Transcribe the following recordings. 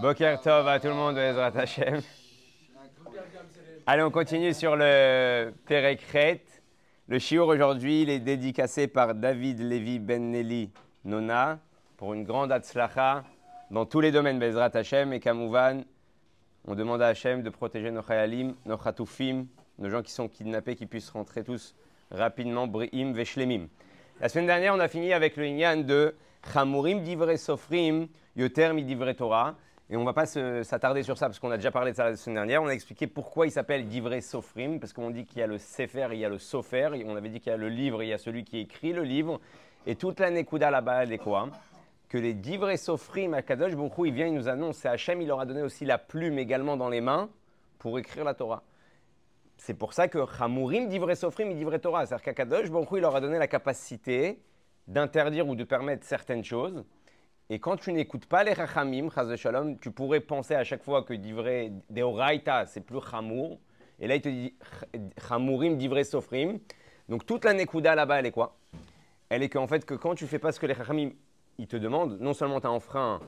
Boker Tov à tout le monde, Ezrat Hashem. Allez, on continue sur le Perekret. Le shiur aujourd'hui, il est dédicacé par David Levi Ben Nelly Nona pour une grande atzlacha dans tous les domaines, Bezrat Hashem et Kamouvan. On demande à Hashem de protéger nos chayalim, nos chatoufim, nos gens qui sont kidnappés, qui puissent rentrer tous rapidement, bri'im, veshlemim. La semaine dernière, on a fini avec le Inyan de Chamurim divre sofrim, yoter mi Torah. Et on ne va pas s'attarder sur ça parce qu'on a déjà parlé de ça la semaine dernière. On a expliqué pourquoi il s'appelle Divré Sofrim, parce qu'on dit qu'il y a le Sefer, il y a le Sofer, et on avait dit qu'il y a le livre, il y a celui qui écrit le livre. Et toute la Nekuda là-bas, elle est quoi? Que les Divré Sofrim à Kadosh Baruch il vient, il nous annonce, c'est Hachem, il leur a donné aussi la plume également dans les mains pour écrire la Torah. C'est pour ça que Chamurim Divré Sofrim et Divré Torah, c'est-à-dire qu'Akadosh Baruch il leur a donné la capacité d'interdire ou de permettre certaines choses. Et quand tu n'écoutes pas les Chachamim, Shalom, tu pourrais penser à chaque fois que divrei Deoraita, c'est plus Chamour. Et là, il te dit Chamourim, divrei Sofrim. Donc toute la Nekuda là-bas, elle est quoi? Elle est qu'en fait, que quand tu fais pas ce que les Chachamim ils te demandent, non seulement tu as enfreint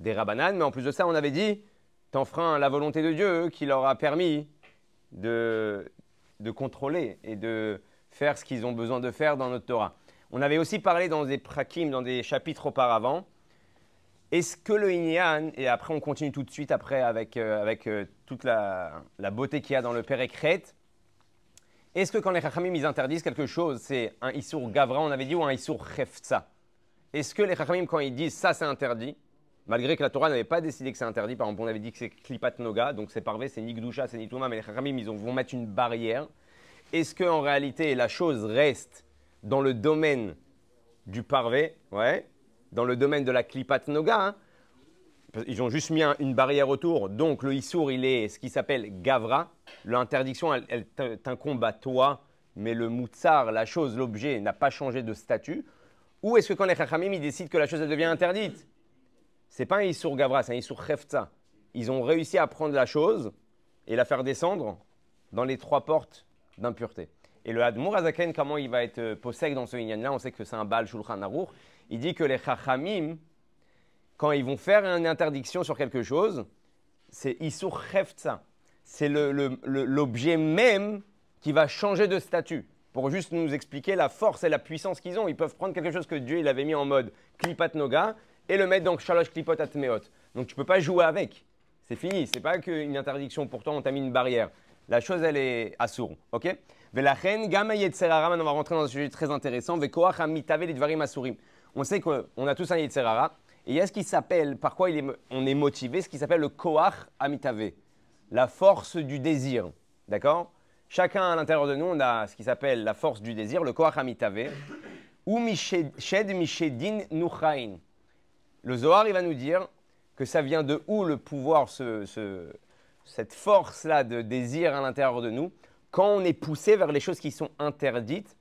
des Rabbanan, mais en plus de ça, on avait dit, tu enfreins la volonté de Dieu qui leur a permis de, de contrôler et de faire ce qu'ils ont besoin de faire dans notre Torah. On avait aussi parlé dans des prakim, dans des chapitres auparavant, est-ce que le Inyan, et après on continue tout de suite après avec, euh, avec euh, toute la, beauté qu'il y a dans le Pérécret, est-ce que quand les Chachamim ils interdisent quelque chose, c'est un Issour Gavra, on avait dit, ou un Issour Chefza Est-ce que les Chachamim, quand ils disent ça c'est interdit, malgré que la Torah n'avait pas décidé que c'est interdit, par exemple on avait dit que c'est Klipat Noga, donc c'est parvé, c'est Nikdusha, c'est Nitouma, mais les Chachamim ils vont mettre une barrière, est-ce qu'en réalité la chose reste dans le domaine du parvé, ouais, dans le domaine de la klipat noga, hein. ils ont juste mis une barrière autour. Donc le issour, il est ce qui s'appelle gavra. L'interdiction, elle, t'incombe à toi, mais le moutsar, la chose, l'objet, n'a pas changé de statut. Ou est-ce que quand les chachamim, ils décident que la chose, elle devient interdite? C'est pas un issour gavra, c'est un issour chefza. Ils ont réussi à prendre la chose et la faire descendre dans les trois portes d'impureté. Et le Hadmour Azaken, comment il va être possède dans ce inyan-là? On sait que c'est un Baal Shulchan Aruch il dit que les chachamim, quand ils vont faire une interdiction sur quelque chose, c'est isur chefza. C'est l'objet même qui va changer de statut. Pour juste nous expliquer la force et la puissance qu'ils ont. Ils peuvent prendre quelque chose que Dieu il avait mis en mode klipat noga et le mettre dans shalosh klipot atmeot. Donc tu ne peux pas jouer avec. C'est fini. C'est pas qu'une interdiction. Pourtant, on t'a mis une barrière. La chose, elle est assour. Ok? Velachen, gama yetzerara. On va rentrer dans un sujet très intéressant. Vekoach amitave lidvarim asurim on sait qu'on a tous un Yetzerara. Et il y a ce qui s'appelle, par quoi on est motivé, ce qui s'appelle le Koach Amitave, la force du désir. D'accord? Chacun à l'intérieur de nous, on a ce qui s'appelle la force du désir, le Koach Amitave, ou Shed Mishedin Nuchain. Le Zohar, il va nous dire que ça vient de où le pouvoir, cette force-là de désir à l'intérieur de nous, quand on est poussé vers les choses qui sont interdites,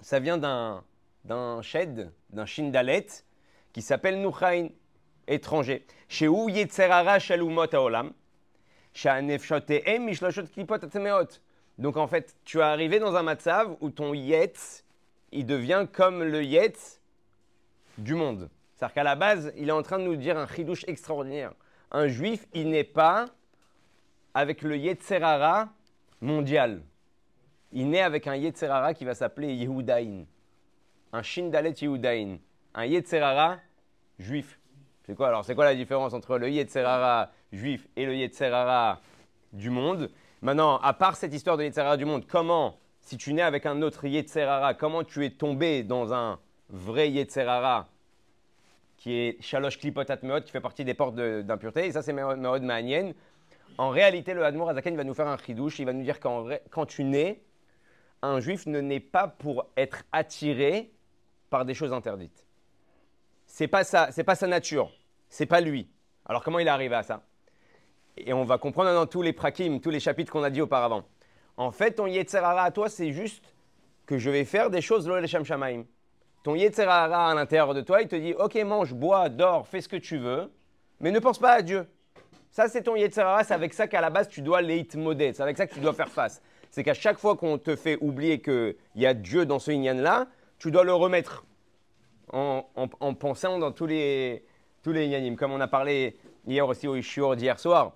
ça vient d'un d'un shed, d'un shindalet, qui s'appelle Nuchain, étranger. Chez où Yetzerara Shalumot donc en fait, tu es arrivé dans un matzav où ton yetz, il devient comme le yetz du monde. C'est-à-dire qu'à la base, il est en train de nous dire un chidouche extraordinaire. Un juif, il n'est pas avec le yetzerara mondial. Il naît avec un yetzerara qui va s'appeler Yehudaïn un Shindalet Yehudain, un Yetzerara juif. C'est quoi alors C'est quoi la différence entre le Yetzerara juif et le Yetzerara du monde? Maintenant, à part cette histoire de Yetzerara du monde, comment, si tu nais avec un autre Yetzerara, comment tu es tombé dans un vrai Yetzerara qui est Shalosh Klipotat Meot, qui fait partie des portes d'impureté, et ça c'est Meod Ma'anien. En réalité, le Hadmour Azaken va nous faire un chidouche, il va nous dire qu'en quand tu nais, un juif ne naît pas pour être attiré par des choses interdites. C'est pas ça, c'est pas sa nature, c'est pas lui. Alors comment il est arrivé à ça? Et on va comprendre dans tous les prakim, tous les chapitres qu'on a dit auparavant. En fait, ton yetzerara à toi, c'est juste que je vais faire des choses le shamaim. Ton yetzerara à l'intérieur de toi, il te dit OK, mange, bois, dors, fais ce que tu veux, mais ne pense pas à Dieu. Ça, c'est ton yetzerara, c'est avec ça qu'à la base tu dois leit modé, c'est avec ça que tu dois faire face. C'est qu'à chaque fois qu'on te fait oublier qu'il y a Dieu dans ce inyan là, tu dois le remettre en, pensant dans tous les, tous les Inyanim. Comme on a parlé hier aussi au Ishiur d'hier soir,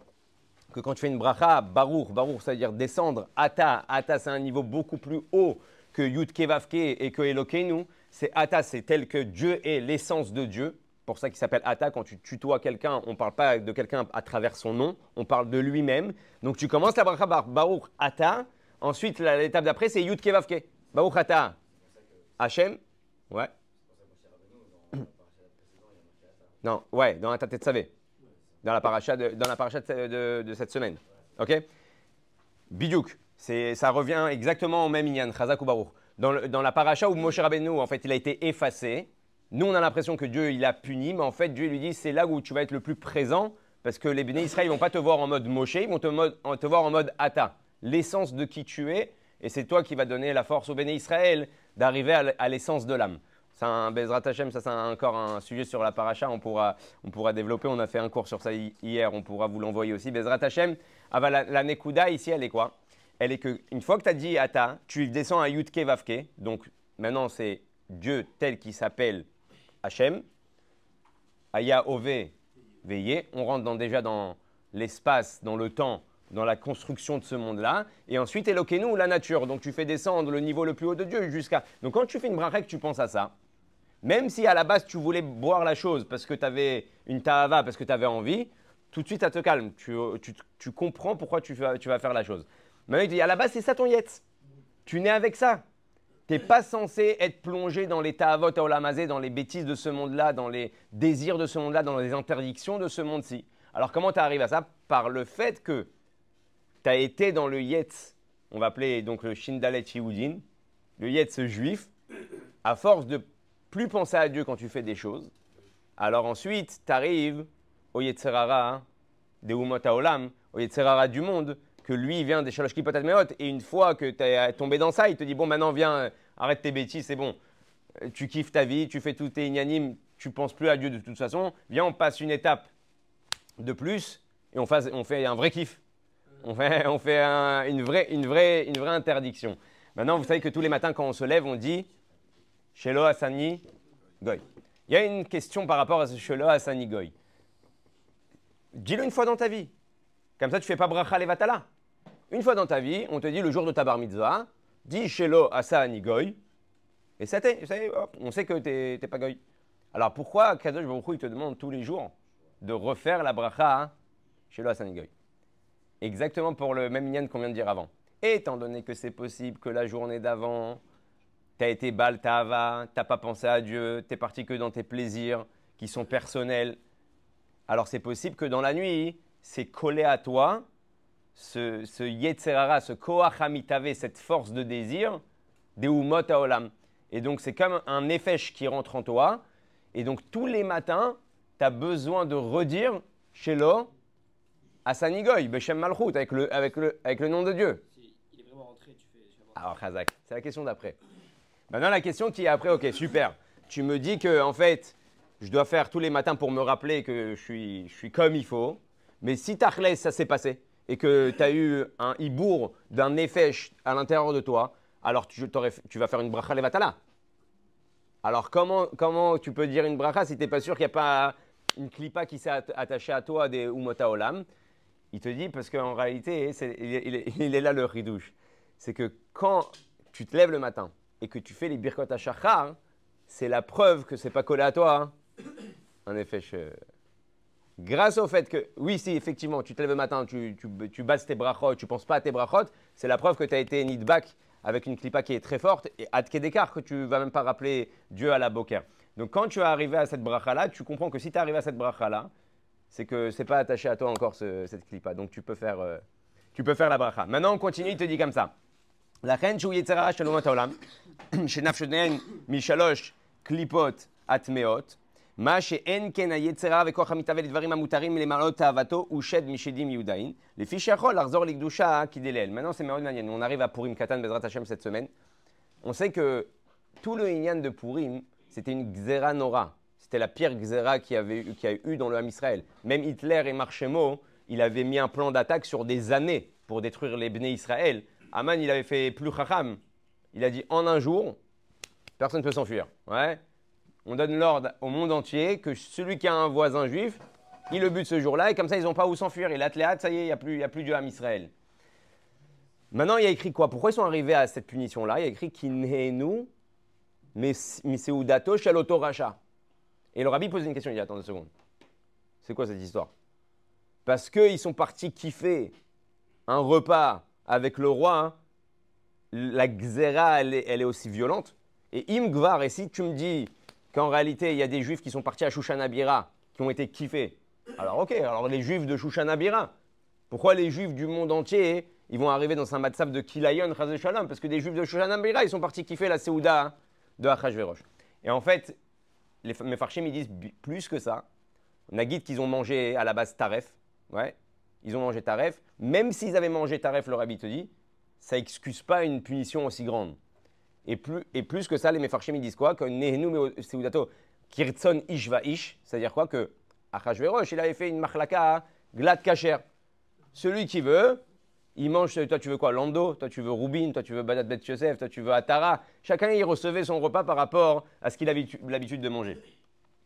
que quand tu fais une bracha, barour, barour, ça veut dire descendre, ata, ata, c'est un niveau beaucoup plus haut que Yud Kevavke et que Elokeinu. C'est ata, c'est tel que Dieu est l'essence de Dieu. Pour ça qu'il s'appelle ata. Quand tu tutoies quelqu'un, on ne parle pas de quelqu'un à travers son nom, on parle de lui-même. Donc tu commences la bracha barour, ata. Ensuite, l'étape d'après, c'est Yud Kevavke. Baruch ata. Hachem. Ouais. Non, ouais, dans la tête de Savé dans la paracha de, dans la paracha de, cette semaine. Ok? Bidouk, ça revient exactement au même Inyan, Chazak ou Baruch. Dans, dans, la paracha où Moshe Rabbeinu, en fait, il a été effacé, nous, on a l'impression que Dieu, il a puni, mais en fait, Dieu lui dit, c'est là où tu vas être le plus présent, parce que les bénis Israël, ils vont pas te voir en mode Moshe, ils vont te, te voir en mode Ata, l'essence de qui tu es, et c'est toi qui vas donner la force aux bénis Israël d'arriver à l'essence de l'âme. C'est un Bezrat Hashem, ça c'est encore un sujet sur la paracha, on pourra, on pourra développer. On a fait un cours sur ça hier, on pourra vous l'envoyer aussi. Bezrat Hashem, ah bah, la, la, Nekuda ici, elle est quoi? Elle est que une fois que tu as dit Ata, tu descends à Yutke Vavke. Donc maintenant c'est Dieu tel qui s'appelle Hashem. Aya Ove Veillé. On rentre déjà dans l'espace, dans le temps, dans la construction de ce monde-là. Et ensuite, éloquez-nous la nature. Donc tu fais descendre le niveau le plus haut de Dieu jusqu'à. Donc quand tu fais une bracha tu penses à ça, même si à la base tu voulais boire la chose parce que tu avais une ta'ava, parce que tu avais envie, tout de suite ça te calme. Tu, comprends pourquoi tu, tu, vas faire la chose. Mais il dit à la base c'est ça ton yetz. Tu nais avec ça. Tu n'es pas censé être plongé dans les olamazé, dans les bêtises de ce monde-là, dans les désirs de ce monde-là, dans les interdictions de ce monde-ci. Alors comment tu arrives à ça? Par le fait que tu as été dans le yetz, on va appeler donc le Shindalet Yehoudin, le yetz juif, à force de plus penser à Dieu quand tu fais des choses. Alors ensuite, tu arrives au Yetzerara des Umot Olam, au Yetzerara du monde, que lui vient des Shalosh Kipotat et une fois que tu es tombé dans ça, il te dit Bon, maintenant viens, arrête tes bêtises, c'est bon. Tu kiffes ta vie, tu fais tout tes ignanimes, tu penses plus à Dieu de toute façon. Viens, on passe une étape de plus et on, on fait un vrai kiff. On fait, une, vraie, interdiction. Maintenant, vous savez que tous les matins, quand on se lève, on dit Shelo Asani Goy. Il y a une question par rapport à ce Shelo Asani Goy. Dis-le une fois dans ta vie. Comme ça, tu fais pas bracha levatala. Une fois dans ta vie, on te dit le jour de ta bar mitzvah, dis Shelo Asani Goy. Et ça, on sait que tu n'es pas Goy. Alors pourquoi Kadosh Baruch il te demande tous les jours de refaire la bracha Shelo Asani Goy? Exactement pour le même lien qu'on vient de dire avant. Étant donné que c'est possible que la journée d'avant, tu as été bal t'ava, tu n'as pas pensé à Dieu, tu es parti que dans tes plaisirs qui sont personnels. Alors c'est possible que dans la nuit, c'est collé à toi ce, ce Yetzerara, ce Koachamitave, cette force de désir, des Umot Olam. Et donc c'est comme un effèche qui rentre en toi. Et donc tous les matins, tu as besoin de redire Shelo Asanigoy, Beshem Malchut, avec le, avec, le, avec le nom de Dieu. Il est vraiment rentré, tu fais. Alors, Khazak, c'est la question d'après. Maintenant, la question qui est après, ok, super. Tu me dis que, en fait, je dois faire tous les matins pour me rappeler que je suis, je suis comme il faut. Mais si Tachles, ça s'est passé, et que tu as eu un hibour d'un nefesh à l'intérieur de toi, alors tu, tu, vas faire une bracha levatala. Alors comment, comment tu peux dire une bracha si tu n'es pas sûr qu'il n'y a pas une clipa qui s'est attachée à toi des umota olam? Il te dit, parce qu'en réalité, il, est, là le ridouche. C'est que quand tu te lèves le matin, et que tu fais les birkot à c'est la preuve que c'est pas collé à toi. Hein. En effet, grâce au fait que, oui, si effectivement, tu te lèves le matin, tu, tu, bases tes brachot, tu penses pas à tes brachot, c'est la preuve que tu as été nidback avec une clipa qui est très forte et à d'écart que tu vas même pas rappeler Dieu à la boker. Donc quand tu es arrivé à cette bracha-là, tu comprends que si tu es arrivé à cette bracha-là, c'est que c'est pas attaché à toi encore cette clipa. Donc tu peux faire, euh, tu peux faire la bracha. Maintenant on continue, il te dit comme ça. לכן שהוא יצר הרע של אומות העולם, שנפשותיהן משלוש קליפות הטמאות, מה שאין כן היצר הרע וכוח המתהווה לדברים המותרים למעלות תאוותו הוא שד משדים יהודאין, לפי שיכול לחזור לקדושה כדלל. Maintenant c'est מאוד מעניין, on arrive à Purim Katan Bezrat Hashem cette semaine. On sait que tout le Inyan de Purim, c'était une Xera Nora. c'était la pire Xera qu'il y, a eu dans le Ham Israël. Même Hitler et Marchemo, il avait mis un plan d'attaque sur des années pour détruire les Bnei Israël. Aman, il avait fait plus chacham. Il a dit en un jour, personne ne peut s'enfuir. Ouais. On donne l'ordre au monde entier que celui qui a un voisin juif, il le bute ce jour-là, et comme ça, ils n'ont pas où s'enfuir. Et l'athlète, ça y est, il n'y a, plus, a plus Dieu à Israël. Maintenant, il y a écrit quoi? Pourquoi ils sont arrivés à cette punition-là? Il y a écrit Kinhenu, Miseudato Shaloto Racha. Et le rabbi pose une question, il dit Attends deux secondes. C'est quoi cette histoire? Parce qu'ils sont partis kiffer un repas avec le roi, hein, la xéra, elle est, aussi violente. Et imgvar, et si tu me dis qu'en réalité, il y a des juifs qui sont partis à Shushanabira, qui ont été kiffés, alors ok, alors les juifs de Shushanabira, pourquoi les juifs du monde entier, ils vont arriver dans un matzab de Kilayon, Shalom? Parce que des juifs de Shushanabira, ils sont partis kiffer la Seouda hein, de Achashverosh. Et en fait, les Mefarchim, ils disent plus que ça. On a qu'ils ont mangé à la base Taref. Ouais, ils ont mangé Taref. Même s'ils avaient mangé Taref, le rabbi te dit, ça n'excuse pas une punition aussi grande. Et plus, et plus que ça, les Mefarshim disent quoi? Que Nehenu Seudato Kirtson Ishva Ish, c'est-à-dire quoi? Que Achashverosh, il avait fait une machlaka glad kacher. Celui qui veut, il mange, toi tu veux quoi Lando, toi tu veux Rubin, toi tu veux Badat Bet Yosef, toi tu veux Atara. Chacun il recevait son repas par rapport à ce qu'il avait l'habitude de manger.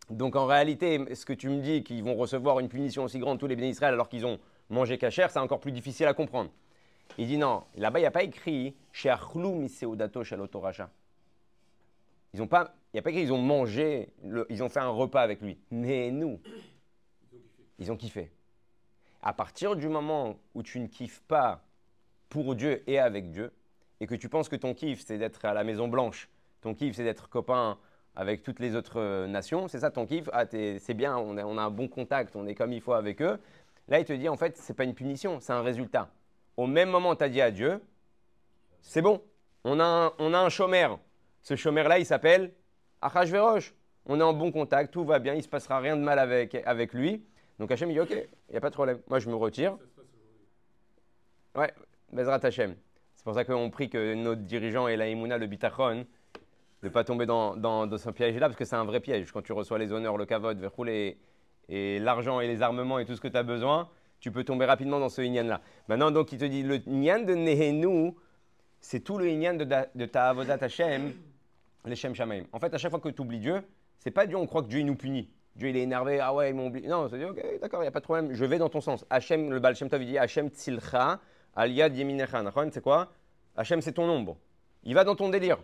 Donc en réalité, est-ce que tu me dis qu'ils vont recevoir une punition aussi grande tous les bénis alors qu'ils ont mangé kacher, c'est encore plus difficile à comprendre. Il dit non, là-bas, il n'y a pas écrit chez Miseudato Shalotoracha. Ils ont pas, il n'y a pas écrit ils ont mangé, ils ont fait un repas avec lui. Mais nous, ils ont kiffé. À partir du moment où tu ne kiffes pas pour Dieu et avec Dieu, et que tu penses que ton kiff, c'est d'être à la Maison Blanche, ton kiff, c'est d'être copain avec toutes les autres euh, nations, c'est ça ton kiff, ah, c'est bien, on a, un bon contact, on est comme il faut avec eux. Là, il te dit, en fait, ce n'est pas une punition, c'est un résultat au même moment, tu as dit à Dieu, c'est bon, on a un, on a un chômeur. Ce chômeur-là, il s'appelle Achashverosh. On est en bon contact, tout va bien, il ne se passera rien de mal avec, avec lui. Donc Hachem, il dit, OK, il n'y a pas de problème. Moi, je me retire. Ouais, Bezrat Hachem. C'est pour ça qu'on prie que notre dirigeant et la le bitachon, de ne pas tomber dans, dans, dans ce piège-là, parce que c'est un vrai piège. Quand tu reçois les honneurs, le kavod, et, et l'argent et les armements et tout ce que tu as besoin, tu peux tomber rapidement dans ce inyan-là. Maintenant, donc, il te dit, le inyan de Nehenu, c'est tout le inyan de, de ta avodat Hashem, les Shem Shamaim. En fait, à chaque fois que tu oublies Dieu, c'est pas Dieu, on croit que Dieu il nous punit. Dieu il est énervé, ah ouais, ils m'ont oublié. Non, c'est dit, ok, d'accord, il n'y a pas de problème, je vais dans ton sens. Hachem, le Baal Shem Tov, il dit Hachem Tzilcha, Aliyad Yeminecha. C'est quoi? Hachem, c'est ton ombre. Il va dans ton délire.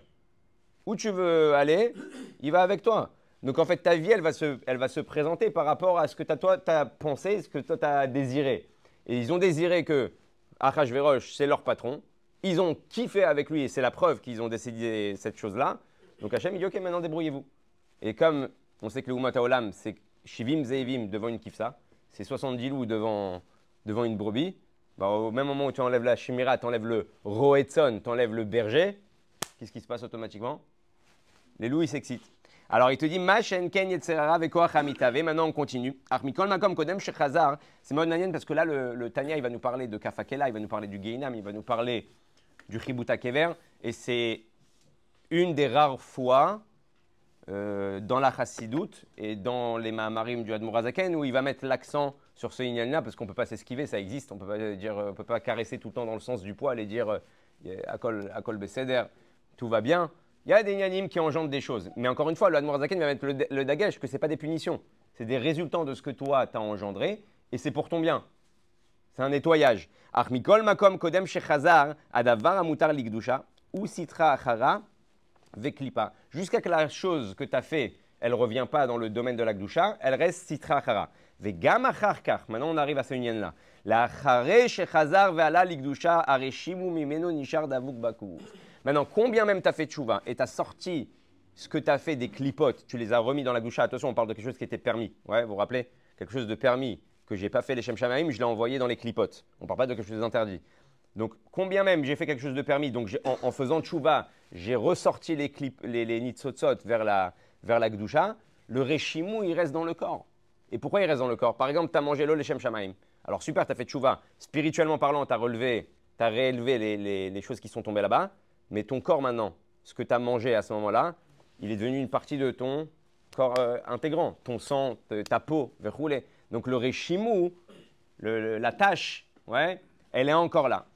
Où tu veux aller, il va avec toi. Donc en fait, ta vie, elle va se, elle va se présenter par rapport à ce que toi, tu as pensé, ce que toi, tu as désiré. Et ils ont désiré que Achashverosh, c'est leur patron. Ils ont kiffé avec lui et c'est la preuve qu'ils ont décidé cette chose-là. Donc Hachem, il dit Ok, maintenant débrouillez-vous. Et comme on sait que le Umata Olam, c'est Shivim Zeivim devant une kifsa, c'est 70 loups devant, devant une brebis. Bah, au même moment où tu enlèves la chimira, tu enlèves le roetson, tu enlèves le berger, qu'est-ce qui se passe automatiquement? Les loups, ils s'excitent. Alors il te dit Machen ken yetzerara. Maintenant on continue. Armikol makom kodem shechazar. C'est Maud parce que là le, Tanya il va nous parler de Kafakela, il va nous parler du Geinam, il va nous parler du Chibuta Kever. Et c'est une des rares fois euh, dans la Chassidoute et dans les Mahamarim du Admorazaken où il va mettre l'accent sur ce Inyan parce qu'on ne peut pas s'esquiver, ça existe. On ne peut pas peut pas caresser tout le temps dans le sens du poil et dire euh, Akol, Akol Beseder, tout va bien. Il y a des inanimes qui engendrent des choses. Mais encore une fois, le Zaken va mettre le, le que ce n'est pas des punitions. C'est des résultats de ce que toi, tu as engendré, et c'est pour ton bien. C'est un nettoyage. Ou sitra achara veklipa. Jusqu'à que la chose que tu as fait, elle ne revient pas dans le domaine de la gdusha, elle reste sitra acharkar. Maintenant, on arrive à ce union-là. La achare shechazar ve'ala ligdusha areshimu mimeno nishar davuk. Maintenant, combien même tu as fait de chouva et tu as sorti ce que tu as fait des clipotes, tu les as remis dans la doucha. Attention, on parle de quelque chose qui était permis. Ouais, vous vous rappelez? Quelque chose de permis que j'ai pas fait les Shamaim, je l'ai envoyé dans les clipotes. On parle pas de quelque chose d'interdit. Donc, combien même j'ai fait quelque chose de permis, donc en, faisant tchouva, j'ai ressorti les, clip, les, nitzotzot vers la, vers la gdusha, le reshimou, il reste dans le corps. Et pourquoi il reste dans le corps? Par exemple, tu as mangé l'eau les Shamaim. Alors, super, tu as fait tchouva. Spirituellement parlant, tu as relevé, tu as réélevé les, les, choses qui sont tombées là-bas. Mais ton corps maintenant, ce que tu as mangé à ce moment-là, il est devenu une partie de ton corps euh, intégrant, ton sang, ta peau, rouler. Donc le réchimou, la tâche, ouais, elle est encore là.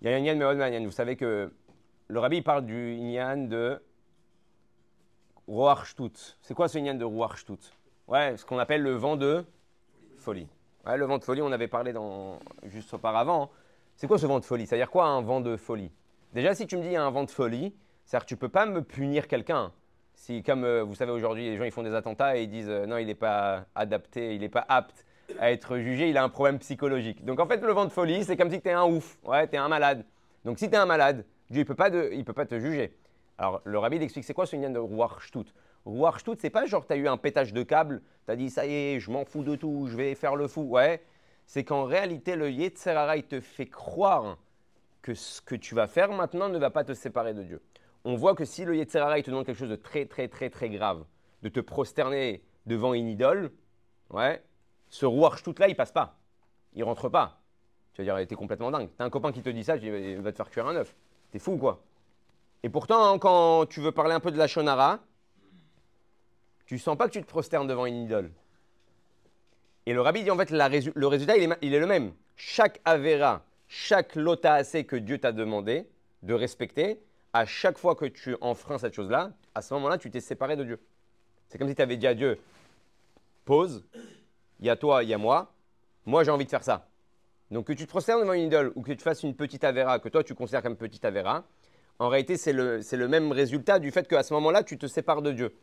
Vous savez que le rabbi parle du Inyan de Roar C'est quoi ce Inyan de Roar Ouais, ce qu'on appelle le vent de folie. Le vent de folie, on avait parlé juste auparavant. C'est quoi ce vent de folie? C'est-à-dire quoi un vent de folie? Déjà, si tu me dis un vent de folie, c'est-à-dire que tu peux pas me punir quelqu'un. Si, comme euh, vous savez aujourd'hui, les gens ils font des attentats et ils disent euh, non, il n'est pas adapté, il n'est pas apte à être jugé, il a un problème psychologique. Donc en fait, le vent de folie, c'est comme si tu es un ouf, ouais, tu es un malade. Donc si tu es un malade, Dieu ne peut, pas peut pas te juger. Alors le rabbi explique c'est quoi ce lien de Ruach Shtut, c'est pas genre tu as eu un pétage de câble, tu as dit ça y est, je m'en fous de tout, je vais faire le fou. Ouais, c'est qu'en réalité, le Yetzerara, il te fait croire que ce que tu vas faire maintenant ne va pas te séparer de Dieu. On voit que si le Yetzerara, il te demande quelque chose de très, très, très, très grave, de te prosterner devant une idole, ouais, ce Ruach Shtut là, il passe pas. Il rentre pas. Tu vas dire, t'es complètement dingue. T'as un copain qui te dit ça, il va te faire cuire un œuf. T'es fou, quoi. Et pourtant, quand tu veux parler un peu de la Shonara, tu sens pas que tu te prosternes devant une idole. Et le rabbi dit en fait, le résultat, il est, le même. Chaque Avera, chaque lota que Dieu t'a demandé de respecter, à chaque fois que tu enfreins cette chose-là, à ce moment-là, tu t'es séparé de Dieu. C'est comme si tu avais dit à Dieu, pause, il y a toi, il y a moi, moi j'ai envie de faire ça. Donc que tu te prosternes devant une idole ou que tu fasses une petite Avera que toi tu considères comme petite Avera, en réalité c'est le, même résultat du fait qu'à ce moment-là tu te sépares de Dieu.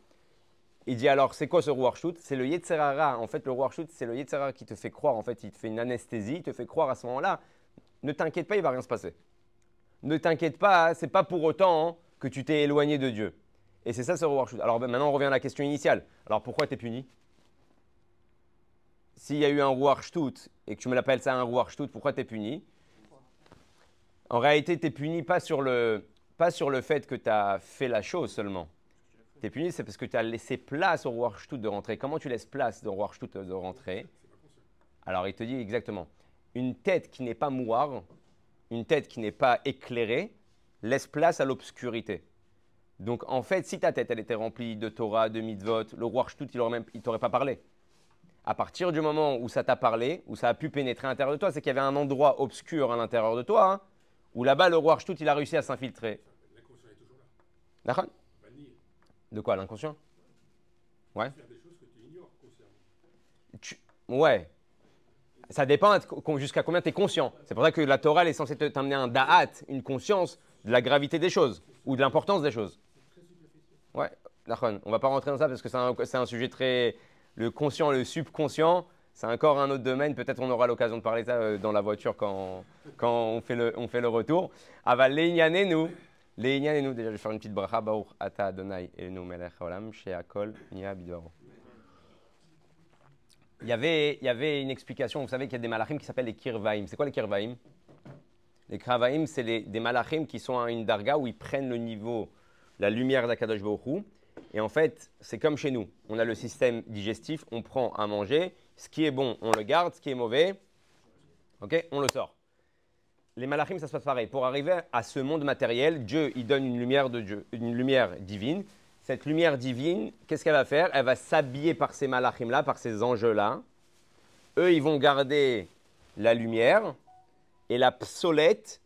Il dit alors, c'est quoi ce Ruach C'est le Yetzerara. En fait, le Ruach c'est le Yetzerara qui te fait croire. En fait, il te fait une anesthésie, il te fait croire à ce moment-là. Ne t'inquiète pas, il va rien se passer. Ne t'inquiète pas, c'est pas pour autant que tu t'es éloigné de Dieu. Et c'est ça ce Ruach Alors ben, maintenant, on revient à la question initiale. Alors pourquoi tu es puni? S'il y a eu un Ruach et que tu me l'appelles ça un Ruach pourquoi tu es puni? En réalité, tu es puni pas sur, le, pas sur le fait que tu as fait la chose seulement tu es puni, c'est parce que tu as laissé place au roi de rentrer. Comment tu laisses place au roi de rentrer Alors il te dit exactement, une tête qui n'est pas mouard, une tête qui n'est pas éclairée, laisse place à l'obscurité. Donc en fait, si ta tête elle était remplie de Torah, de mitzvot, le roi il ne t'aurait pas parlé. À partir du moment où ça t'a parlé, où ça a pu pénétrer à l'intérieur de toi, c'est qu'il y avait un endroit obscur à l'intérieur de toi, hein, où là-bas le roi il a réussi à s'infiltrer. D'accord de quoi? L'inconscient? Ouais. Tu... Ouais. Ça dépend jusqu'à combien tu es conscient. C'est pour ça que la Torah est censée t'amener un da'at, une conscience de la gravité des choses ou de l'importance des choses. Ouais, d'accord. On va pas rentrer dans ça parce que c'est un, sujet très. Le conscient, le subconscient, c'est encore un autre domaine. Peut-être on aura l'occasion de parler de ça euh, dans la voiture quand, quand on, fait le, on fait le retour. Aval nous. Les et nous, déjà, je vais faire une petite bracha, Baruch Ata Adonai et nous Melech Olam, Nia Bidoro. Il y, avait, il y avait une explication, vous savez qu'il y a des malachim qui s'appellent les kirvaim. C'est quoi les kirvaim? Les kirvaim, c'est des malachim qui sont à une darga où ils prennent le niveau, la lumière d'Akadosh Baruch Et en fait, c'est comme chez nous. On a le système digestif, on prend à manger. Ce qui est bon, on le garde. Ce qui est mauvais, ok, on le sort les malachim, ça se passe pareil. Pour arriver à ce monde matériel, Dieu, il donne une lumière de Dieu, une lumière divine. Cette lumière divine, qu'est-ce qu'elle va faire? Elle va s'habiller par ces malachim-là, par ces anges-là. Eux, ils vont garder la lumière et la psolette,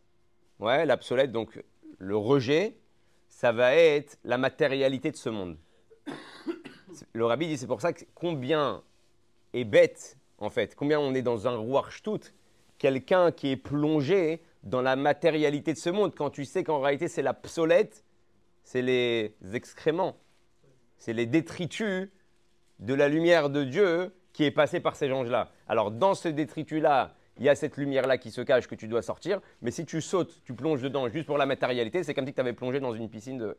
ouais, la donc le rejet, ça va être la matérialité de ce monde. Le rabbi dit, c'est pour ça que combien est bête, en fait, combien on est dans un roi quelqu'un qui est plongé dans la matérialité de ce monde, quand tu sais qu'en réalité c'est la c'est les excréments, c'est les détritus de la lumière de Dieu qui est passée par ces anges-là. Alors dans ce détritus-là, il y a cette lumière-là qui se cache que tu dois sortir, mais si tu sautes, tu plonges dedans juste pour la matérialité, c'est comme si tu avais plongé dans une piscine de...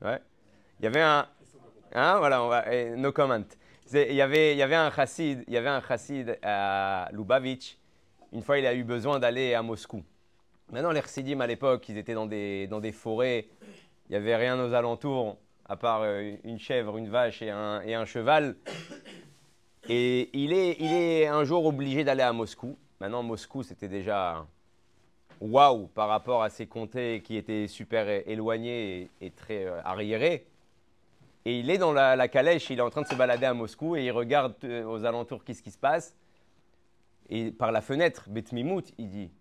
Ouais. Il y avait un... Hein, voilà, on va... no comment. Il y, avait, il y avait un chassid, il y avait un chassid à Lubavitch une fois, il a eu besoin d'aller à Moscou. Maintenant, les Chassidim, à l'époque, ils étaient dans des, dans des forêts. Il n'y avait rien aux alentours, à part euh, une chèvre, une vache et un, cheval. Et il est, il est un jour obligé d'aller à Moscou. Maintenant, Moscou, c'était déjà waouh par rapport à ces comtés qui étaient super éloignés et, très euh, arriérés. Et il est dans la, calèche, il est en train de se balader à Moscou et il regarde euh, aux alentours qu'est-ce qui se passe. Et par la fenêtre, Beth Mimout, il dit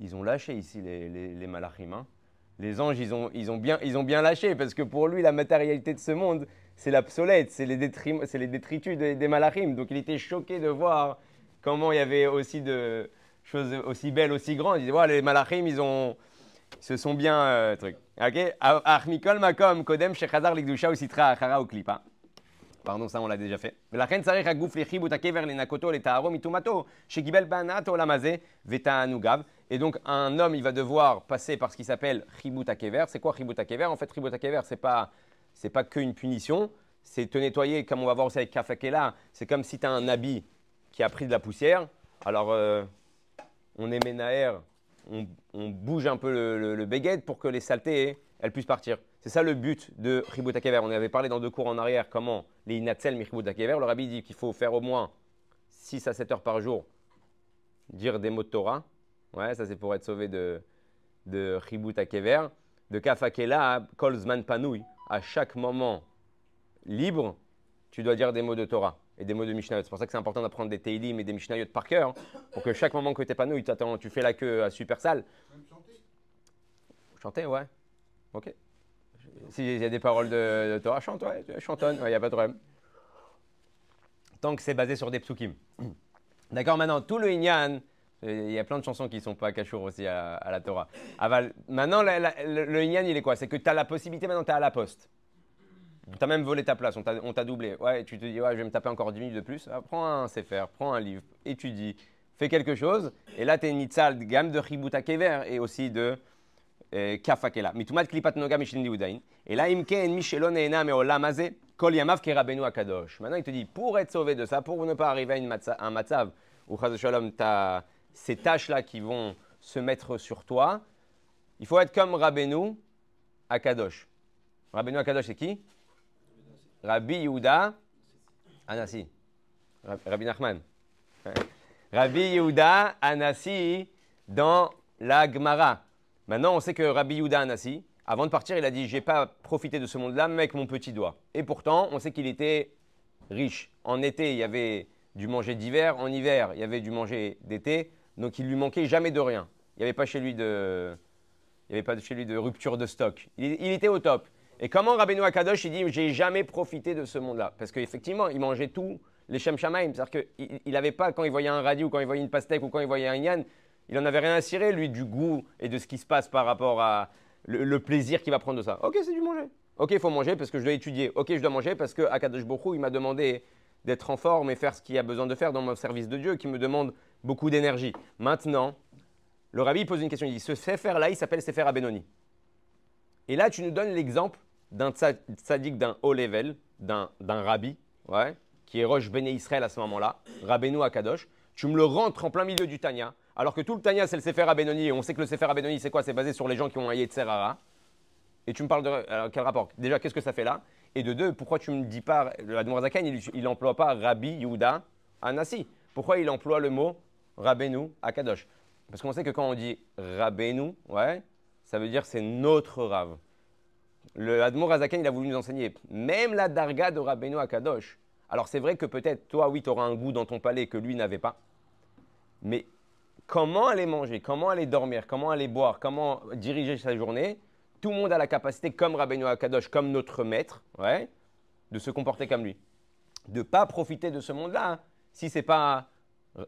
ils ont lâché ici les, les, malachim. Hein. Les anges, ils ont, ils, ont bien, ils ont bien lâché parce que pour lui, la matérialité de ce monde, c'est l'obsolète, c'est les, les, détritus des, des, malachim. Donc il était choqué de voir comment il y avait aussi de choses aussi belles, aussi grandes. Il disait, voilà, les malachim, ils ont, se sont bien euh, truc. Ok Achmikol makom kodem shechazar likdusha ou sitra achara ou klipa. Pardon, ça on l'a déjà fait. ולכן צריך הגוף לחיבוט הקבר לנקותו לטהרו מטומאתו שקיבל בהנאת העולם הזה ותענוגיו. et donc un homme, il va devoir passer par ce qui s'appelle chibut kever. C'est quoi chibut kever? En fait, chibut kever, c'est pas c'est pas qu'une punition, c'est te nettoyer comme on va voir aussi avec kafakela. C'est comme si tu as un habit qui a pris de la poussière. Alors euh, on est ménaer on, bouge un peu le, le, pour que les saletés elles puissent partir. C'est ça le but de Chibut Kever. On avait parlé dans deux cours en arrière comment les Inatzel Chibut Kever. Le rabbi dit qu'il faut faire au moins 6 à 7 heures par jour dire des mots de Torah. Ouais, ça c'est pour être sauvé de, de Kever. De Kafakela, Kolzman Panoui. À chaque moment libre, tu dois dire des mots de Torah et des mots de Mishnayot. C'est pour ça que c'est important d'apprendre des Teilim et des Mishnayot par cœur, pour que chaque moment que tu tu, tu fais la queue à super salle. Même chanter Chanter, ouais. Ok. S'il y a des paroles de, Torah, chante, ouais, chantonne, il n'y a pas de problème. Tant que c'est basé sur des psukim. D'accord, maintenant, tout le Inyan, il y a plein de chansons qui ne sont pas cachour aussi à, la Torah. Aval, maintenant, le, le, Inyan, il est quoi? C'est que tu as la possibilité, maintenant, tu es à la poste. Tu as même volé ta place, on t'a doublé. Ouais, tu te dis, ouais, je vais me taper encore 10 minutes de plus. Ah, prends un CFR, prends un livre, étudie, fais quelque chose. Et là, tu es de gamme de Ributa Kever et aussi de euh, Kafakela. Klipat Et là, imken michelon meolamaze kol yamav kerabenu akadosh. Maintenant, il te dit, pour être sauvé de ça, pour ne pas arriver à un matzav où, shalom, tu ces tâches-là qui vont se mettre sur toi, il faut être comme Rabenu Akadosh. Rabenu Akadosh, c'est qui? Rabbi Yehuda Anassi. Rabbi Nachman. Rabbi Yehuda Anassi dans la Gemara. Maintenant, on sait que Rabbi Yehuda Anassi, avant de partir, il a dit J'ai pas profité de ce monde-là, mais avec mon petit doigt. Et pourtant, on sait qu'il était riche. En été, il y avait du manger d'hiver. En hiver, il y avait du manger d'été. Donc, il lui manquait jamais de rien. Il n'y avait pas chez lui de, il avait pas chez lui de rupture de stock. il était au top. Et comment Rabbeinu Akadosh, il dit J'ai jamais profité de ce monde-là Parce qu'effectivement, il mangeait tout les Shem Shamaim. C'est-à-dire qu'il n'avait pas, quand il voyait un radis ou quand il voyait une pastèque ou quand il voyait un yann, il n'en avait rien à cirer, lui, du goût et de ce qui se passe par rapport à le, plaisir qu'il va prendre de ça. Ok, c'est du manger. Ok, il faut manger parce que je dois étudier. Ok, je dois manger parce que Akadosh Bokhu, il m'a demandé d'être en forme et faire ce qu'il a besoin de faire dans mon service de Dieu, qui me demande beaucoup d'énergie. Maintenant, le rabbi pose une question. Il dit Ce Sefer-là, il s'appelle Sefer Abenoni. Et là, tu nous donnes l'exemple d'un tzaddik d'un haut level, d'un rabbi, ouais, qui est Roche Béné Israël à ce moment-là, Rabbeinu Akadosh, tu me le rentres en plein milieu du Tanya, alors que tout le Tanya c'est le Sefer Abenoni, et on sait que le Sefer Abenoni c'est quoi? C'est basé sur les gens qui ont un Yetzerara. Et tu me parles de. Alors, quel rapport? Déjà, qu'est-ce que ça fait là? Et de deux, pourquoi tu me dis pas. Le Zakan, il n'emploie pas Rabbi Yehuda Anassi? Pourquoi il emploie le mot Rabbeinu Akadosh Parce qu'on sait que quand on dit Rabbeinu, ouais, ça veut dire c'est notre Rav le Admor Azaken, il a voulu nous enseigner même la darga de Rabbeinu Akadosh. Alors c'est vrai que peut-être toi, oui, tu auras un goût dans ton palais que lui n'avait pas. Mais comment aller manger, comment aller dormir, comment aller boire, comment diriger sa journée, tout le monde a la capacité, comme Rabbeinu Akadosh, comme notre maître, ouais, de se comporter comme lui. De ne pas profiter de ce monde-là hein, si ce n'est pas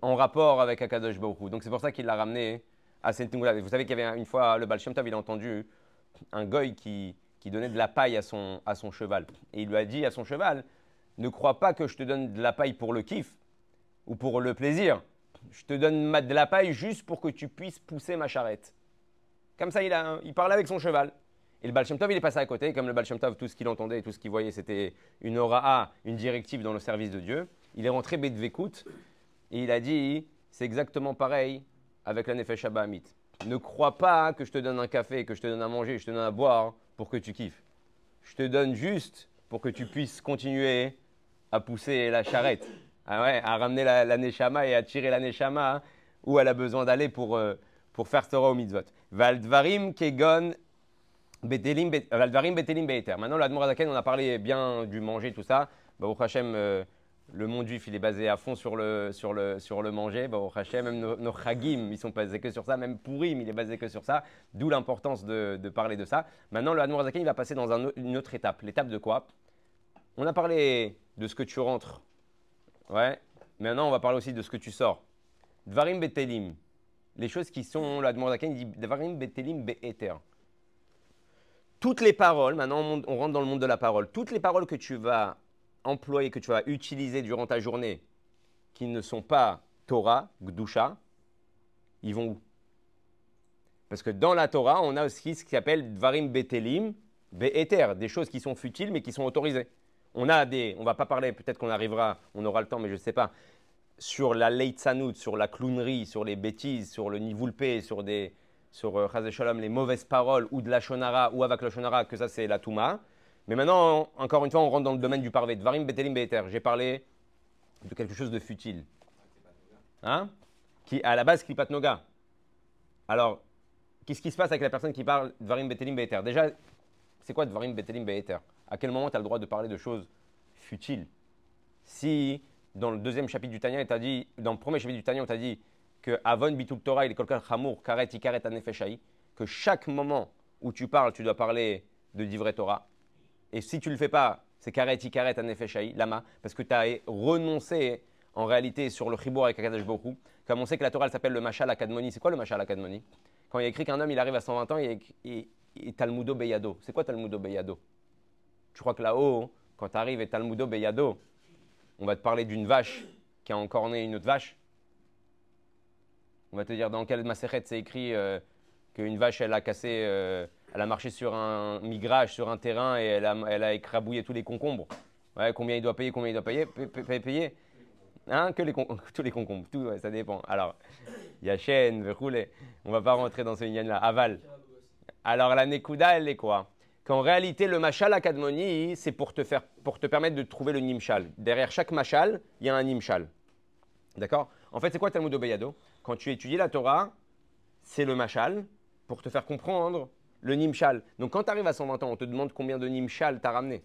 en rapport avec Akadosh Baruch Donc c'est pour ça qu'il l'a ramené à cette Vous savez qu'il y avait une fois, le Baal il a entendu un goy qui, qui donnait de la paille à son, à son cheval. Et il lui a dit à son cheval, ne crois pas que je te donne de la paille pour le kiff ou pour le plaisir. Je te donne de la paille juste pour que tu puisses pousser ma charrette. Comme ça, il, a, il parlait avec son cheval. Et le Baal il est passé à côté. Comme le Baal tout ce qu'il entendait et tout ce qu'il voyait, c'était une aura, une directive dans le service de Dieu. Il est rentré Bedvekut et il a dit c'est exactement pareil avec la Nefesh Amit. Ne crois pas que je te donne un café, que je te donne à manger, que je te donne à boire pour que tu kiffes. Je te donne juste pour que tu puisses continuer à pousser la charrette, ah à ramener la, la et à tirer la neshama où elle a besoin d'aller pour, euh, pour faire Torah au mitzvot. Valdvarim kegon betelim betelim. Maintenant, l'Admor on a parlé bien du manger, tout ça. Baruch Hashem, euh, le monde juif, il est basé à fond sur le, sur le, sur le manger. Au Hachem, même nos, nos chagim, ils sont basés que sur ça. Même Purim, il est basé que sur ça. D'où l'importance de, parler de ça. Maintenant, le Hanmour il va passer dans une autre étape. L'étape de quoi? On a parlé de ce que tu rentres. Ouais. Maintenant, on va parler aussi de ce que tu sors. Dvarim betelim. Les choses qui sont, le Hanmour il dit Dvarim betelim be'eter. Toutes les paroles, maintenant on rentre dans le monde de la parole, toutes les paroles que tu vas employer, que tu vas utiliser durant ta journée, qui ne sont pas Torah, Gdusha, ils vont où? Parce que dans la Torah, on a aussi ce qui s'appelle Dvarim Betelim, Be'eter, des choses qui sont futiles mais qui sont autorisées. On a des, on va pas parler, peut-être qu'on arrivera, on aura le temps, mais je ne sais pas, sur la leitzanout, sur la clownerie, sur les bêtises, sur le nivoulpé, sur des, sur euh, les mauvaises paroles, ou de la shonara, ou avec la shonara, que ça c'est la touma. Mais maintenant, encore une fois, on rentre dans le domaine du parvé. Dvarim betelim be'eter. J'ai parlé de quelque chose de futile. Hein? Qui, à la base, klipat noga. Alors, qu'est-ce qui se passe avec la personne qui parle dvarim betelim be'eter? Déjà, c'est quoi dvarim betelim be'eter? À quel moment tu as le droit de parler de choses futiles? Si, dans le deuxième chapitre du Tanya, dit, dans le premier chapitre du Tanya, on t'a dit que Avon bitul Torah, il est quelqu'un chamour, karet ikaret anefeshai, que chaque moment où tu parles, tu dois parler de divrei Torah. Et si tu ne le fais pas, c'est karet ikaret anefeshai, lama, parce que tu as renoncé en réalité sur le chibour avec Akadash Hu. Comme on sait que la Torah elle s'appelle le Machal Akadmoni. C'est quoi le Machal Akadmoni? Quand il y a écrit qu'un homme il arrive à 120 ans, il y a il- Talmudo Beyado. C'est quoi Talmudo Beyado? Je crois que là-haut, quand tu arrives et Talmudo Beyado, on va te parler d'une vache qui a encorné une autre vache? On va te dire dans quel Maseret c'est écrit euh, qu'une vache elle a cassé, euh, elle a marché sur un migrage, sur un terrain et elle a, écrabouillé tous les concombres. Combien il doit payer, combien il doit payer, pa- pa- pa- payer. Hein, que les tous les concombres, tout, ça dépend. Alors, il y a chaîne, verroulé. On va pas rentrer dans ce yann-là. Aval. Alors, la Nekuda, elle est quoi? Qu'en réalité, le machal akadmoni, c'est pour te, faire, pour te permettre de trouver le nimshal. Derrière chaque machal, il y a un nimshal. D'accord? En fait, c'est quoi Talmud Beyado Quand tu étudies la Torah, c'est le machal pour te faire comprendre le nimshal. Donc, quand tu arrives à 120 ans, on te demande combien de nimshal tu as ramené.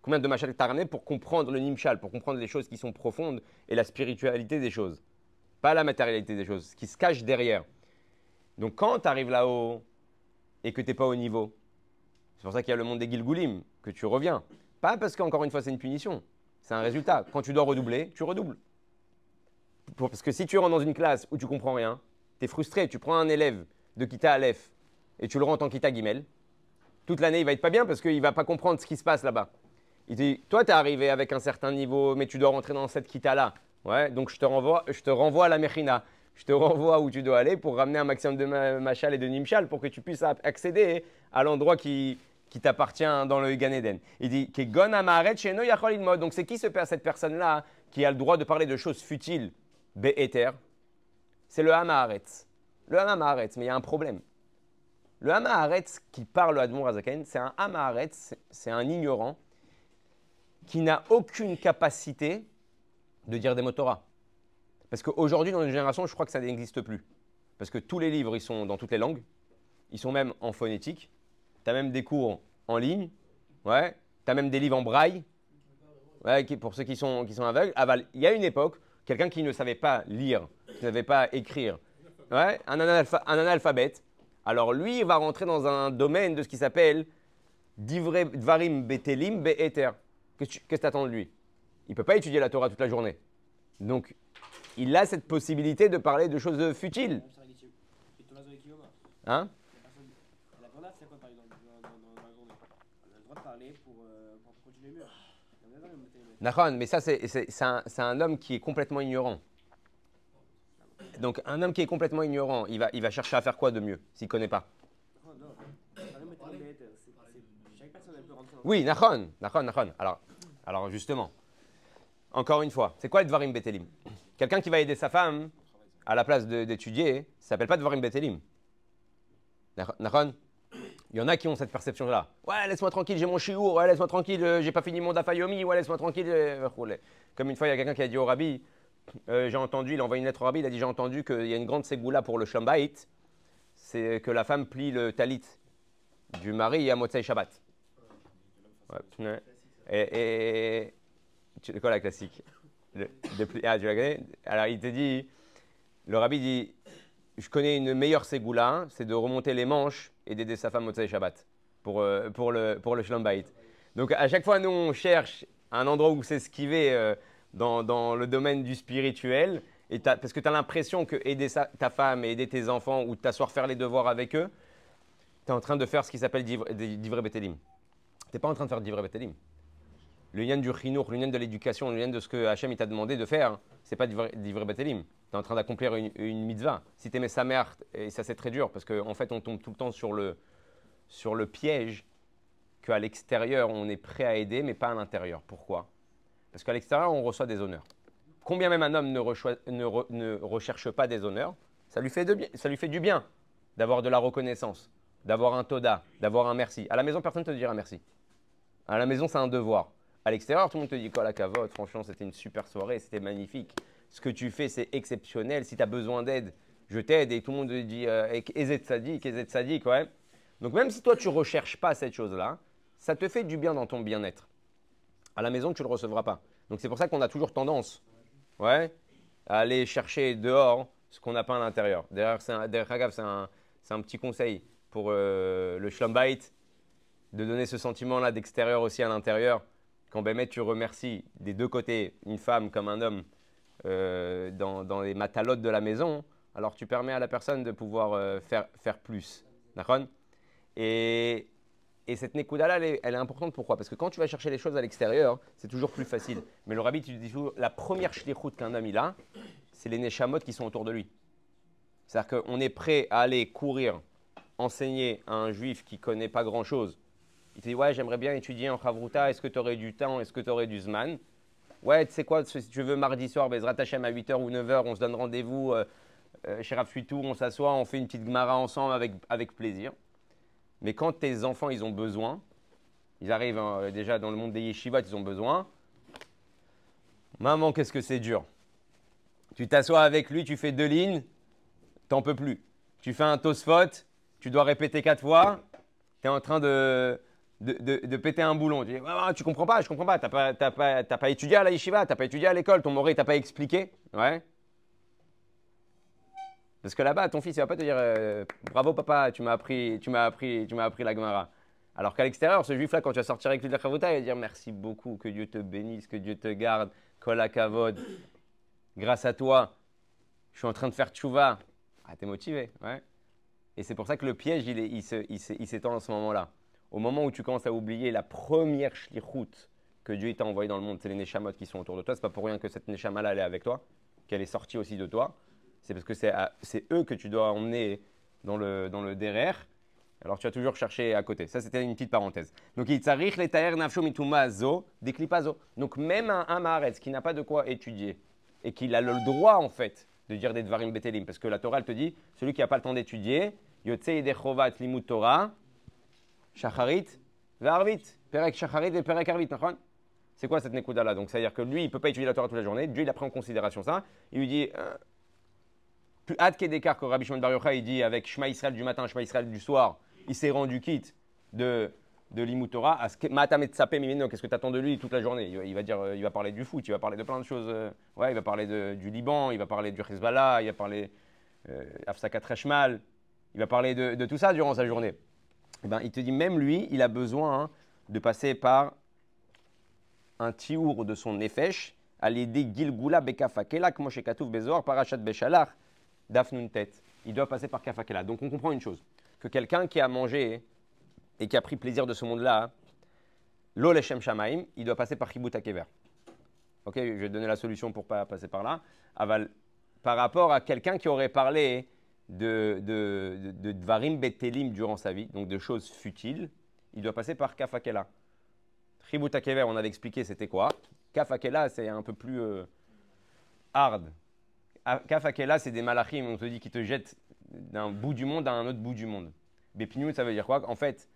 Combien de machal tu as ramené pour comprendre le nimshal, pour comprendre les choses qui sont profondes et la spiritualité des choses. Pas la matérialité des choses, ce qui se cache derrière. Donc, quand tu arrives là-haut et que tu n'es pas au niveau, c'est pour ça qu'il y a le monde des Gilgoulim, que tu reviens. Pas parce qu'encore une fois, c'est une punition. C'est un résultat. Quand tu dois redoubler, tu redoubles. Parce que si tu rentres dans une classe où tu comprends rien, tu es frustré, tu prends un élève de Kita Aleph et tu le rends en Kita Gimel, toute l'année, il va être pas bien parce qu'il va pas comprendre ce qui se passe là-bas. Il dit, toi, tu es arrivé avec un certain niveau, mais tu dois rentrer dans cette Kita-là. Ouais, donc je te, renvoie, je te renvoie à la Mechina. Je te renvoie où tu dois aller pour ramener un maximum de ma- Machal et de Nimshal pour que tu puisses accéder à l'endroit qui, t'appartient dans le Gan Eden. Il dit Kegon amaret. Donc c'est qui ce, cette personne-là qui a le droit de parler de choses futiles, Be'eter C'est le Hamaharetz. Le Hamaharetz, mais il y a un problème. Le Hamaharetz qui parle à Admon c'est un Hamaharetz, c'est- un ignorant qui n'a aucune capacité de dire des mots Torah. Parce qu'aujourd'hui, dans notre génération, je crois que ça n'existe plus. Parce que tous les livres, ils sont dans toutes les langues. Ils sont même en phonétique. Tu as même des cours en ligne. Ouais. Tu as même des livres en braille. Ouais, pour ceux qui sont, qui sont aveugles. Il y a une époque, quelqu'un qui ne savait pas lire, qui ne savait pas écrire, ouais, un analphabète, alors lui, il va rentrer dans un domaine de ce qui s'appelle Dvarim Betelim Be'eter. Qu'est-ce que tu attends de lui? Il ne peut pas étudier la Torah toute la journée. Donc, il a cette possibilité de parler de choses futiles. Hein? La grenade, c'est quoi par exemple dans, dans, dans, dans la journée? On a le droit de parler pour, euh, continuer Nahon, mais ça, un, c'est un homme qui est complètement ignorant. Donc, un homme qui est complètement ignorant, il va, il chercher à faire quoi de mieux s'il ne connaît pas? Oui, Nahon, Nahon, Nahon. Alors, alors, justement, encore une fois, c'est quoi le Dvarim Betelim? Quelqu'un qui va aider sa femme à la place d'étudier, ça s'appelle pas Dvarim Betelim. Nahon Il y en a qui ont cette perception-là. Ouais, laisse-moi tranquille, j'ai mon chiour. Ouais, laisse-moi tranquille, euh, j'ai pas fini mon dafayomi. Ouais, laisse-moi tranquille. euh. Comme une fois, il y a quelqu'un qui a dit au rabbi, euh, j'ai entendu, il a envoyé une lettre au rabbi, il a dit, j'ai entendu qu'il y a une grande ségoula pour le Shambait, c'est que la femme plie le talit du mari à Motzei Shabbat. Et, et- quoi la classique? Ah, tu la connais? Alors, il te dit, le rabbi dit, je connais une meilleure ségoula, c'est de remonter les manches et d'aider sa femme Tzaï Shabbat pour, euh, pour le, pour le. Donc, à chaque fois, nous, on cherche un endroit où s'esquiver euh, dans, le domaine du spirituel, parce que tu as l'impression que aider ta femme et aider tes enfants ou t'asseoir faire les devoirs avec eux, tu es en train de faire ce qui s'appelle divre- betelim. Tu pas en train de faire divrei betelim. Le lien du chinour, le lien de l'éducation, le lien de ce que Hachem t'a demandé de faire, c'est pas divrei betelim. Tu es en train d'accomplir une, mitzvah. Si tu aimais sa mère, et ça c'est très dur, parce qu'en en fait on tombe tout le temps sur le, sur le piège qu'à l'extérieur on est prêt à aider, mais pas à l'intérieur. Pourquoi? Parce qu'à l'extérieur on reçoit des honneurs. Combien même un homme ne, recherche pas des honneurs, ça lui fait, de ça lui fait du bien d'avoir de la reconnaissance, d'avoir un toda, d'avoir un merci. À la maison, personne ne te dira merci. À la maison, c'est un devoir. À l'extérieur, tout le monde te dit quoi la cavote, franchement, c'était une super soirée, c'était magnifique. Ce que tu fais, c'est exceptionnel. Si tu as besoin d'aide, je t'aide. Et tout le monde te dit euh, Ezet Sadik, Ezet Sadik, ouais. Donc même si toi, tu recherches pas cette chose-là, ça te fait du bien dans ton bien-être. À la maison, tu ne le recevras pas. Donc c'est pour ça qu'on a toujours tendance ouais, à aller chercher dehors ce qu'on n'a pas à l'intérieur. Derrière, c'est un, c'est un, un petit conseil pour euh, le Bayit, de donner ce sentiment-là d'extérieur aussi à l'intérieur. Quand Bémet, tu remercies des deux côtés, une femme comme un homme, euh, dans, dans les matalotes de la maison, alors tu permets à la personne de pouvoir euh, faire, faire plus. D'accord? Et, et cette Nekuda-là, elle, est- elle est importante. Pourquoi? Parce que quand tu vas chercher les choses à l'extérieur, c'est toujours plus facile. Mais le rabbi, tu dis toujours, la première shlichut qu'un homme il a, c'est les neshamot qui sont autour de lui. C'est-à-dire qu'on est prêt à aller courir, enseigner à un juif qui connaît pas grand-chose. Il te dit, ouais, j'aimerais bien étudier en Chavruta, est-ce que tu aurais du temps, est-ce que tu aurais du Zman? Ouais, tu sais quoi, si tu veux mardi soir, Bezrat Hashem à 8h ou 9h, on se donne rendez-vous euh, euh, chez Rav on s'assoit, on fait une petite Gemara ensemble avec, avec plaisir. Mais quand tes enfants, ils ont besoin, ils arrivent hein, déjà dans le monde des yeshivot, ils ont besoin. Maman, qu'est-ce que c'est dur. Tu t'assois avec lui, tu fais deux lignes, t'en peux plus. Tu fais un tosfot, tu dois répéter quatre fois, tu es en train de, de, de- péter un boulon. Ah, tu comprends pas, je comprends pas, pas, t'as pas, t'as pas étudié à la yeshiva, tu n'as pas étudié à l'école, ton moré t'a pas expliqué. Ouais. Parce que là-bas, ton fils, il va pas te dire euh, bravo papa, tu m'as appris, tu m'as appris, tu m'as appris la Gemara. Alors qu'à l'extérieur, ce juif-là, quand tu vas sortir avec lui de la Chavruta, il va dire merci beaucoup, que Dieu te bénisse, que Dieu te garde, kol hakavod. Grâce à toi, je suis en train de faire tchouva. Ah, t'es motivé, ouais. Et c'est pour ça que le piège, il est- s'étend en ce moment-là. Au moment où tu commences à oublier la première shlichut que Dieu t'a envoyée dans le monde, c'est les neshamot qui sont autour de toi. C'est pas pour rien que cette neshama-là, elle est avec toi, qu'elle est sortie aussi de toi. C'est parce que c'est eux que tu dois emmener dans le, dans le derrière. Alors tu vas toujours chercher à côté. Ça, c'était une petite parenthèse. Donc, il tsarich letaer nafsho mituma zo deklipazo. Donc, même un, Maharetz qui n'a pas de quoi étudier et qui a le droit, en fait, de dire des dvarim betelim, parce que la Torah, elle te dit, celui qui n'a pas le temps d'étudier, yedechovat limut Torah, shacharit, ve'arvit, perek shacharit et perek arvit, C'est quoi cette nekuda là Donc, c'est-à-dire que lui, il ne peut pas étudier la Torah toute la journée. Dieu, il a pris en considération ça. Il lui dit, euh, plus hâte qu'il d'écart que Rabbi Shimon Bar Yochai, dit avec Shema Israël du matin, Shema Israël du soir, il s'est rendu quitte de, de l'Imut Torah. à ce que- qu'est-ce que tu attends de lui toute la journée? Il va, dire, euh, il va parler du foot, il va parler de plein de choses. euh, ouais, il va parler du Liban, il va parler du Hezbollah, il va parler euh, il va parler de, tout ça durant sa journée. Eh ben, il te dit, même lui, il a besoin de passer par un tiour de son nefesh, à l'aider Gilgula Bekafakelak, Moshe Katouf Bezor, Parashat Beshalach, Dafnun Tet. Il doit passer par Kafakela. Donc on comprend une chose, que quelqu'un qui a mangé et qui a pris plaisir de ce monde-là, Lo Leshem Shamaim, il doit passer par Chibut Akever. Ok, je vais donner la solution pour pas passer par là. Par rapport à quelqu'un qui aurait parlé de, Dvarim Betelim durant sa vie, donc de choses futiles, il doit passer par Kafakela. Chibut Akever, on avait expliqué c'était quoi. Kafakela, c'est un peu plus euh, hard. Kafakela, c'est des malachim, on te dit, qui te jettent d'un bout du monde à un autre bout du monde. Bepinout, ça veut dire quoi? En fait,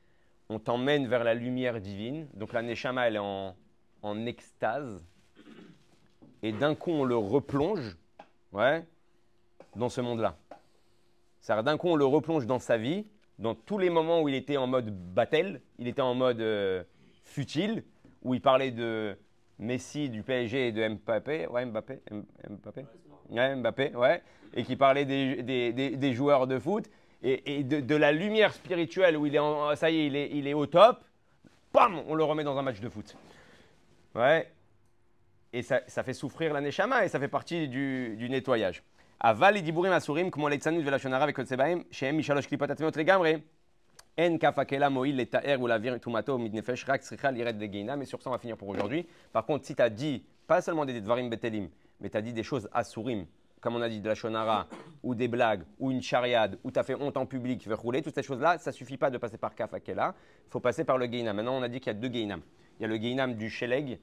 on t'emmène vers la lumière divine. Donc la Neshama, elle est en, extase. Et d'un coup, on le replonge ouais, dans ce monde-là. C'est-à-dire, d'un coup, on le replonge dans sa vie, dans tous les moments où il était en mode battle, il était en mode euh, futile, où il parlait de Messi du PSG et de Mbappé. Ouais, Mbappé. Mbappé? Ouais, Mbappé, ouais. Et qui parlait des, des, des, joueurs de foot et, et de, de, la lumière spirituelle où il est, en, ça y est, il est, il est au top. Bam, on le remet dans un match de foot. Ouais. Et ça, ça fait souffrir la Neshama et ça fait partie du, du nettoyage. אבל דיבורים אסורים כמו ליצנות ולשון הרע וקודשי בהם, שהם משלוש קליפות הטמעות לגמרי, En kafakela moïl les ta'er ou la tumato midnefesh rak sricha liret de geina. Mais sur ça, on va finir pour aujourd'hui. Par contre, si tu as dit, pas seulement des dvarim betelim, mais tu as dit des choses asurim, comme on a dit de la shonara, ou des blagues, ou une chariade, ou tu as fait honte en public, tu veux rouler, toutes ces choses-là, ça suffit pas de passer par kafakela. Il faut passer par le geinam. Maintenant, on a dit qu'il y a deux geinam. Il y a le geinam du sheleg,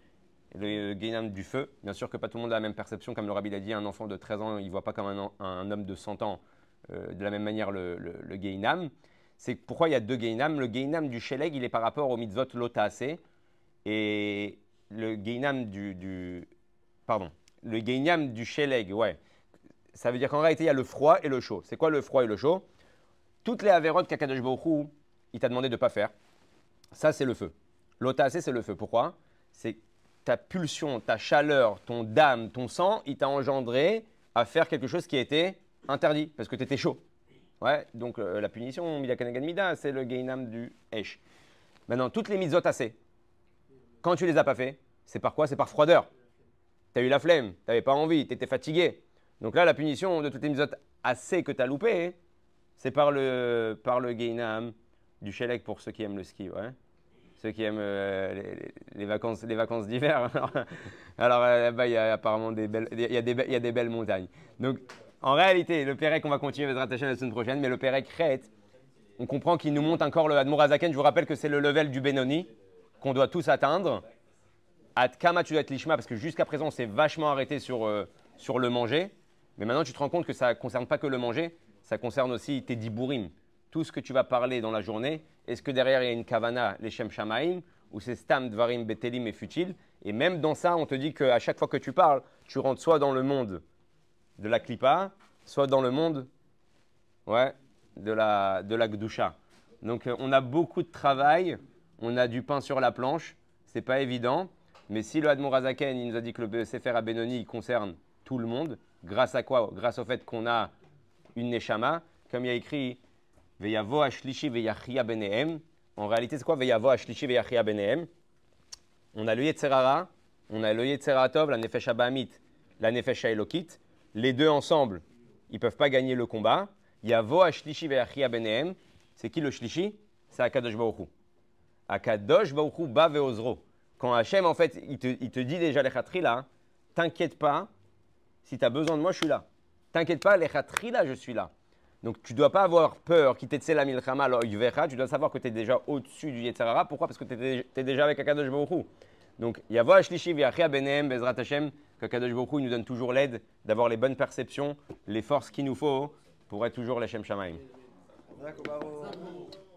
le geinam du feu. Bien sûr que pas tout le monde a la même perception. Comme le rabbi l'a dit, un enfant de 13 ans, il voit pas comme un, homme de 100 ans euh, de la même manière le, le, le geinam c'est pourquoi il y a deux Geinam. Le Geinam du Sheleg, il est par rapport au mitzvot Lotase. Et le Geinam du, Pardon. Le Geinam du Sheleg, ouais. Ça veut dire qu'en réalité, il y a le froid et le chaud. C'est quoi le froid et le chaud? Toutes les Averot qu'Akadosh Baruch il t'a demandé de ne pas faire. Ça, c'est le feu. L'Otase, c'est le feu. Pourquoi? C'est ta pulsion, ta chaleur, ton dame, ton sang, il t'a engendré à faire quelque chose qui était interdit parce que tu étais chaud. Ouais, donc euh, la punition, Mida c'est le Gainam du Esh. Maintenant, toutes les mitzvot quand tu les as pas fait, c'est par quoi? C'est par froideur. Tu as eu la flemme, tu n'avais pas envie, tu étais fatigué. Donc là, la punition de toutes les mitzvot assez que tu as loupé, c'est par le, par le Gainam du Shelek pour ceux qui aiment le ski. Ouais. Ceux qui aiment euh, les, vacances, les vacances d'hiver. Alors euh, là-bas, il y a apparemment des belles, y a des, y a des belles montagnes. Donc en réalité, le Pérec, on va continuer à rattacher la semaine prochaine, mais le Pérec Crète, on comprend qu'il nous monte encore le Admorazaken. Je vous rappelle que c'est le level du Benoni qu'on doit tous atteindre. At Kama, tu dois être Lishma, parce que jusqu'à présent, on s'est vachement arrêté sur, euh, sur le manger. Mais maintenant, tu te rends compte que ça ne concerne pas que le manger, ça concerne aussi tes dibourim. Tout ce que tu vas parler dans la journée, est-ce que derrière il y a une kavana, les shem shamaim, ou c'est stam, dvarim, betelim et futile Et même dans ça, on te dit qu'à chaque fois que tu parles, tu rentres soit dans le monde de la klipa, soit dans le monde ouais, de la, de la gdusha. Donc euh, on a beaucoup de travail, on a du pain sur la planche, c'est pas évident, mais si le Admorazaken il nous a dit que le Sefer à Benoni concerne tout le monde, grâce à quoi Grâce au fait qu'on a une Neshama, comme il y a écrit Veyavo Ashlishi Veyachia Benehem. En réalité, c'est quoi Veyavo Ashlishi Veyachia Benehem? On a le Yetzerara, on a le Yetzeratov, la Nefesh Abahamit, la Nefesh Elokit, les deux ensemble, ils ne peuvent pas gagner le combat. Il y a Vo Shlishi Ve'achia Benehem. C'est qui le Shlishi? C'est Akadosh Baruchu. Akadosh Baruchu Ba Ve'ozro. Quand Hachem, en fait, il te, il dit déjà les là, t'inquiète pas, si tu as besoin de moi, je suis là. T'inquiète pas, les là, je suis là. Donc tu dois pas avoir peur, qui t'est la milchama, tu dois savoir que tu es déjà au-dessus du Yetzarara. Pourquoi? Parce que tu es, déjà avec Akadosh Baruchu. Donc, il y a Shlishi Ve'achia Benehem, Bezrat Hashem que Kadosh nous donne toujours l'aide d'avoir les bonnes perceptions, les forces qu'il nous faut pour être toujours les Shem Shamaim.